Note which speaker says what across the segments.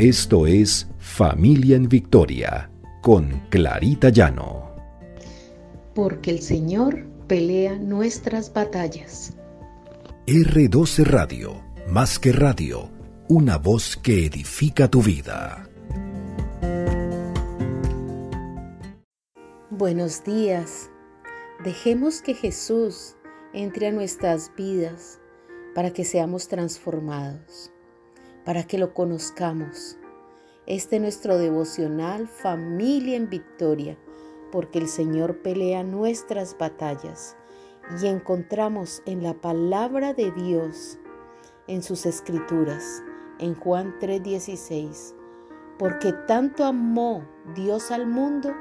Speaker 1: Esto es Familia en Victoria con Clarita Llano.
Speaker 2: Porque el Señor pelea nuestras batallas.
Speaker 1: R12 Radio, más que radio, una voz que edifica tu vida.
Speaker 2: Buenos días. Dejemos que Jesús entre a nuestras vidas para que seamos transformados para que lo conozcamos. Este es nuestro devocional Familia en Victoria, porque el Señor pelea nuestras batallas y encontramos en la palabra de Dios, en sus escrituras, en Juan 3:16, porque tanto amó Dios al mundo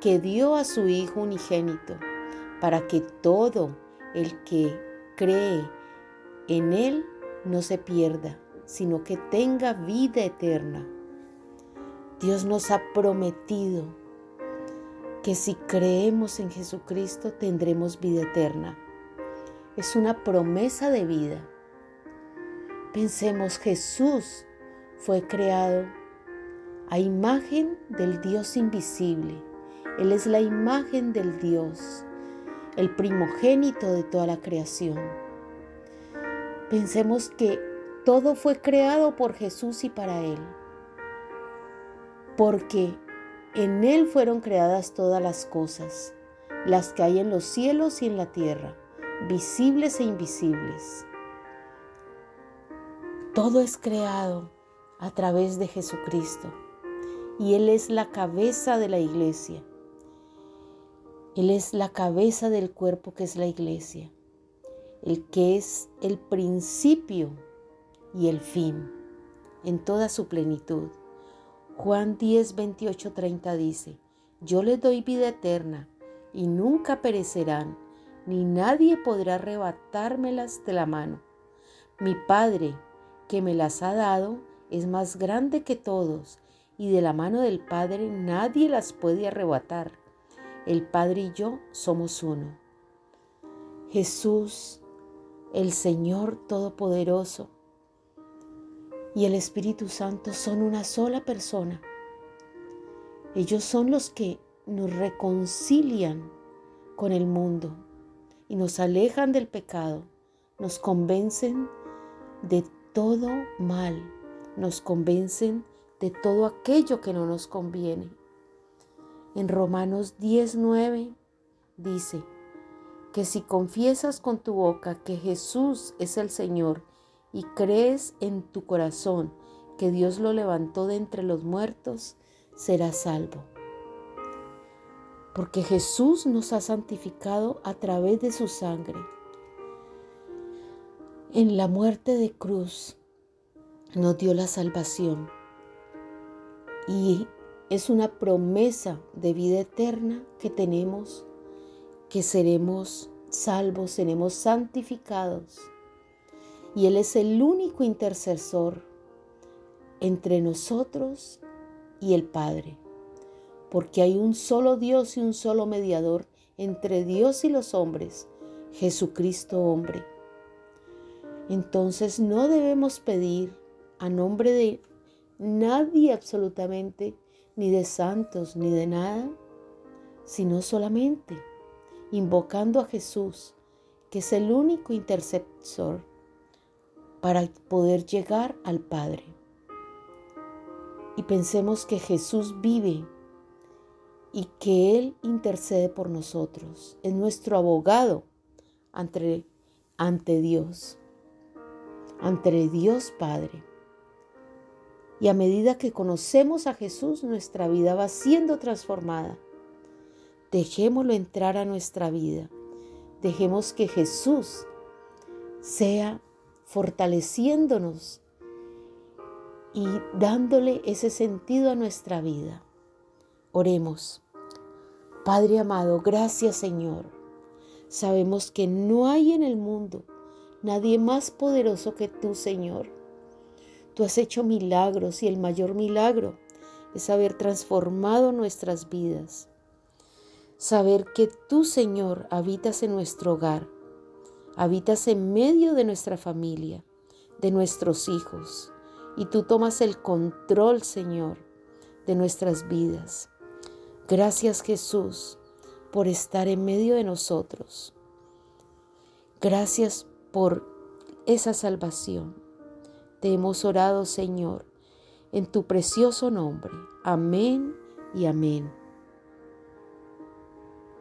Speaker 2: que dio a su Hijo unigénito, para que todo el que cree en Él no se pierda, sino que tenga vida eterna. Dios nos ha prometido que si creemos en Jesucristo tendremos vida eterna. Es una promesa de vida. Pensemos, Jesús fue creado a imagen del Dios invisible. Él es la imagen del Dios, el primogénito de toda la creación. Pensemos que todo fue creado por Jesús y para Él. Porque en Él fueron creadas todas las cosas, las que hay en los cielos y en la tierra, visibles e invisibles. Todo es creado a través de Jesucristo y Él es la cabeza de la iglesia. Él es la cabeza del cuerpo que es la iglesia, el que es el principio y el fin, en toda su plenitud. Juan 10, 28, 30 dice, Yo les doy vida eterna y nunca perecerán, ni nadie podrá arrebatármelas de la mano. Mi Padre, que me las ha dado, es más grande que todos, y de la mano del Padre nadie las puede arrebatar. El Padre y yo somos uno. Jesús, el Señor Todopoderoso, y el Espíritu Santo son una sola persona. Ellos son los que nos reconcilian con el mundo y nos alejan del pecado, nos convencen de todo mal, nos convencen de todo aquello que no nos conviene. En Romanos 19 dice que si confiesas con tu boca que Jesús es el Señor y crees en tu corazón que Dios lo levantó de entre los muertos, serás salvo. Porque Jesús nos ha santificado a través de su sangre. En la muerte de cruz nos dio la salvación y es una promesa de vida eterna que tenemos, que seremos salvos, seremos santificados y Él es el único intercesor entre nosotros y el Padre, porque hay un solo Dios y un solo mediador entre Dios y los hombres, Jesucristo hombre. Entonces no debemos pedir a nombre de nadie absolutamente, ni de santos, ni de nada, sino solamente invocando a Jesús, que es el único intercesor para poder llegar al Padre. Y pensemos que Jesús vive y que Él intercede por nosotros. Es nuestro abogado ante, ante Dios, ante Dios Padre. Y a medida que conocemos a Jesús, nuestra vida va siendo transformada. Dejémoslo entrar a nuestra vida. Dejemos que Jesús sea fortaleciéndonos y dándole ese sentido a nuestra vida. Oremos. Padre amado, gracias Señor. Sabemos que no hay en el mundo nadie más poderoso que tú, Señor. Tú has hecho milagros y el mayor milagro es haber transformado nuestras vidas. Saber que tú, Señor, habitas en nuestro hogar Habitas en medio de nuestra familia, de nuestros hijos. y tú tomas el control, Señor, de nuestras vidas. Gracias Jesús por estar en medio de nosotros. Gracias por esa salvación. Te hemos orado, Señor, en tu precioso nombre. Amén y amén.